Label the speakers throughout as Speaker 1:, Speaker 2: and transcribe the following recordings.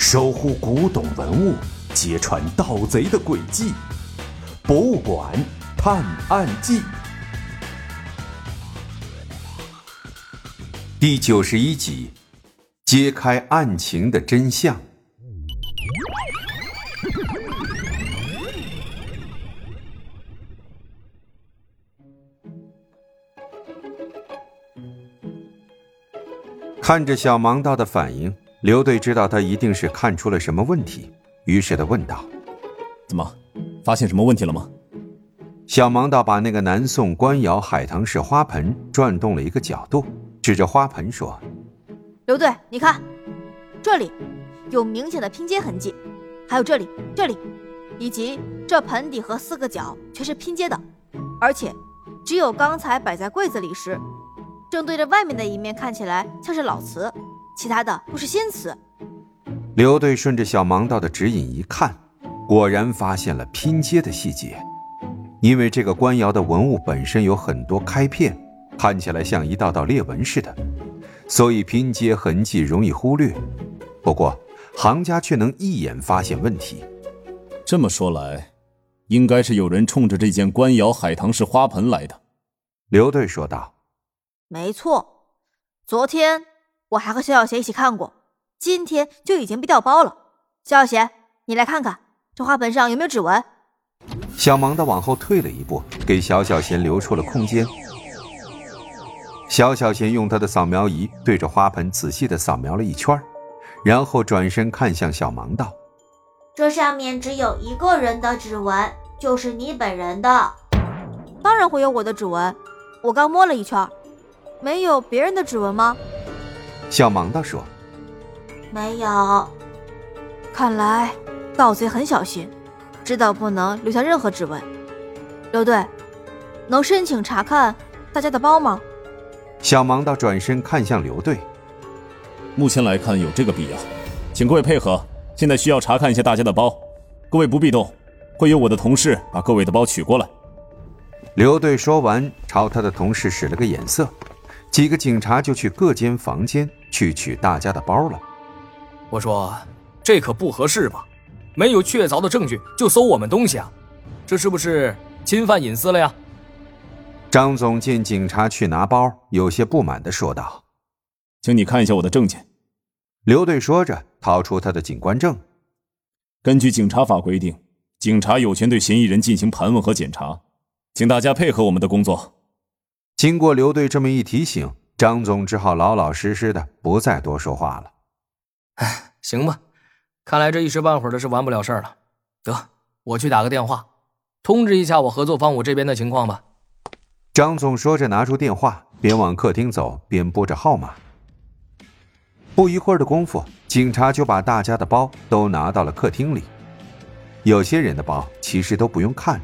Speaker 1: 守护古董文物，揭穿盗贼的诡计。博物馆探案记第九十一集：揭开案情的真相。看着小盲道的反应，刘队知道他一定是看出了什么问题，于是的问道：“
Speaker 2: 怎么，发现什么问题了吗？”
Speaker 1: 小盲道把那个南宋官窑海棠式花盆转动了一个角度，指着花盆说：“
Speaker 3: 刘队，你看，这里有明显的拼接痕迹，还有这里、这里，以及这盆底和四个角全是拼接的，而且只有刚才摆在柜子里时。”正对着外面的一面看起来像是老瓷，其他的都是新词。
Speaker 1: 刘队顺着小盲道的指引一看，果然发现了拼接的细节。因为这个官窑的文物本身有很多开片，看起来像一道道裂纹似的，所以拼接痕迹容易忽略。不过行家却能一眼发现问题。
Speaker 2: 这么说来，应该是有人冲着这件官窑海棠式花盆来的。
Speaker 1: 刘队说道。
Speaker 3: 没错，昨天我还和肖小贤一起看过，今天就已经被调包了。肖小贤，你来看看这花盆上有没有指纹？
Speaker 1: 小盲的往后退了一步，给小小贤留出了空间。小小贤用他的扫描仪对着花盆仔细的扫描了一圈，然后转身看向小盲道：“
Speaker 4: 这上面只有一个人的指纹，就是你本人的。
Speaker 3: 当然会有我的指纹，我刚摸了一圈。”没有别人的指纹吗？
Speaker 1: 小盲道说：“
Speaker 4: 没有。
Speaker 3: 看来盗贼很小心，知道不能留下任何指纹。”刘队，能申请查看大家的包吗？
Speaker 1: 小盲道转身看向刘队：“
Speaker 2: 目前来看有这个必要，请各位配合。现在需要查看一下大家的包，各位不必动，会有我的同事把各位的包取过来。”
Speaker 1: 刘队说完，朝他的同事使了个眼色。几个警察就去各间房间去取大家的包了。
Speaker 5: 我说，这可不合适吧？没有确凿的证据就搜我们东西啊，这是不是侵犯隐私了呀？
Speaker 1: 张总见警察去拿包，有些不满的说道：“
Speaker 2: 请你看一下我的证件。”
Speaker 1: 刘队说着，掏出他的警官证。
Speaker 2: 根据警察法规定，警察有权对嫌疑人进行盘问和检查，请大家配合我们的工作。
Speaker 1: 经过刘队这么一提醒，张总只好老老实实的不再多说话了。
Speaker 5: 哎，行吧，看来这一时半会儿的是完不了事儿了。得，我去打个电话，通知一下我合作方我这边的情况吧。
Speaker 1: 张总说着，拿出电话，边往客厅走边拨着号码。不一会儿的功夫，警察就把大家的包都拿到了客厅里。有些人的包其实都不用看。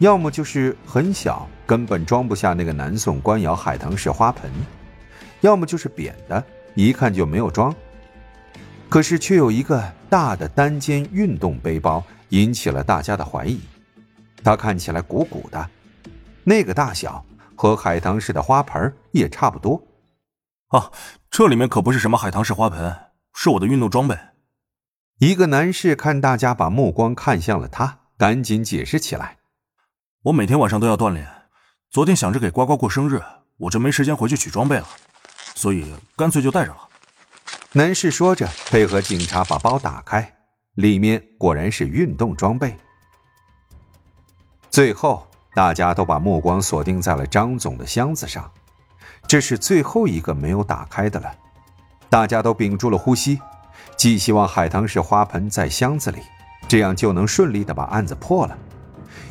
Speaker 1: 要么就是很小，根本装不下那个南宋官窑海棠式花盆；要么就是扁的，一看就没有装。可是却有一个大的单肩运动背包引起了大家的怀疑。它看起来鼓鼓的，那个大小和海棠式的花盆也差不多。
Speaker 6: 啊，这里面可不是什么海棠式花盆，是我的运动装备。
Speaker 1: 一个男士看大家把目光看向了他，赶紧解释起来。
Speaker 6: 我每天晚上都要锻炼，昨天想着给呱呱过生日，我就没时间回去取装备了，所以干脆就带着了。
Speaker 1: 男士说着，配合警察把包打开，里面果然是运动装备。最后，大家都把目光锁定在了张总的箱子上，这是最后一个没有打开的了。大家都屏住了呼吸，既希望海棠式花盆在箱子里，这样就能顺利的把案子破了。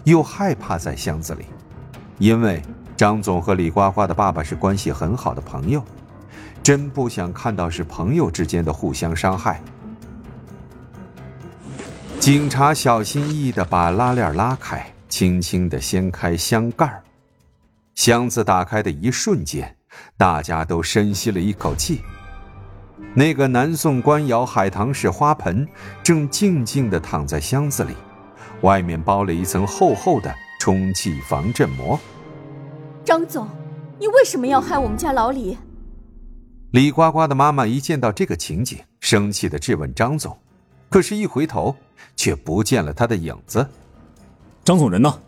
Speaker 1: 又害怕在箱子里，因为张总和李呱呱的爸爸是关系很好的朋友，真不想看到是朋友之间的互相伤害。警察小心翼翼的把拉链拉开，轻轻的掀开箱盖箱子打开的一瞬间，大家都深吸了一口气。那个南宋官窑海棠式花盆正静静的躺在箱子里。外面包了一层厚厚的充气防震膜。
Speaker 7: 张总，你为什么要害我们家老李？
Speaker 1: 李呱呱的妈妈一见到这个情景，生气的质问张总。可是，一回头却不见了他的影子。
Speaker 2: 张总人呢？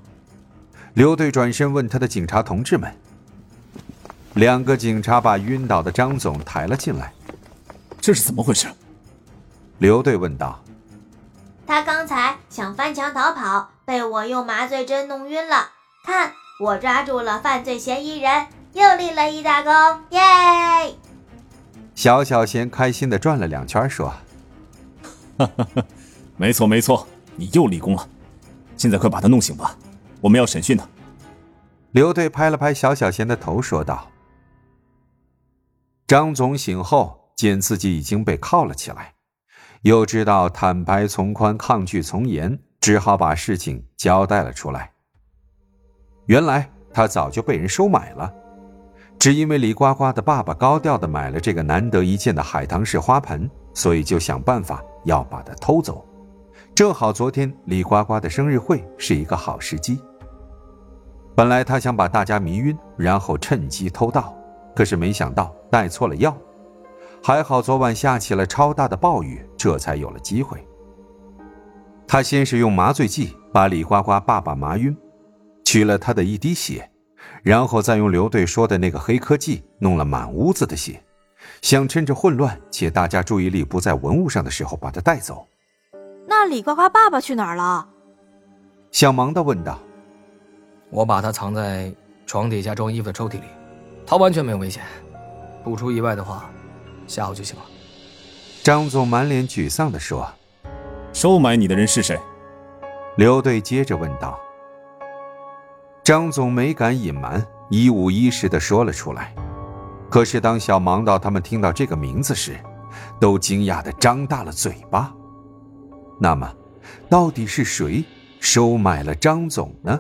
Speaker 1: 刘队转身问他的警察同志们。两个警察把晕倒的张总抬了进来。
Speaker 2: 这是怎么回事？
Speaker 1: 刘队问道。
Speaker 4: 他刚才想翻墙逃跑，被我用麻醉针弄晕了。看，我抓住了犯罪嫌疑人，又立了一大功，耶！
Speaker 1: 小小贤开心的转了两圈，说：“
Speaker 2: 哈哈哈，没错没错，你又立功了。现在快把他弄醒吧，我们要审讯他。”
Speaker 1: 刘队拍了拍小小贤的头，说道。张总醒后，见自己已经被铐了起来，又知道坦白从宽，抗拒从严，只好把事情交代了出来。原来他早就被人收买了，只因为李呱呱的爸爸高调的买了这个难得一见的海棠式花盆，所以就想办法要把它偷走。正好昨天李呱呱的生日会是一个好时机，本来他想把大家迷晕，然后趁机偷盗。可是没想到带错了药，还好昨晚下起了超大的暴雨，这才有了机会。他先是用麻醉剂把李呱呱爸爸麻晕，取了他的一滴血，然后再用刘队说的那个黑科技弄了满屋子的血，想趁着混乱且大家注意力不在文物上的时候把它带走。
Speaker 3: 那李呱呱爸爸去哪儿了？
Speaker 1: 小盲的问道。
Speaker 5: 我把他藏在床底下装衣服的抽屉里。他完全没有危险，不出意外的话，下午就行了。
Speaker 1: 张总满脸沮丧地说：“
Speaker 2: 收买你的人是谁？”
Speaker 1: 刘队接着问道。张总没敢隐瞒，一五一十的说了出来。可是当小盲道他们听到这个名字时，都惊讶的张大了嘴巴。那么，到底是谁收买了张总呢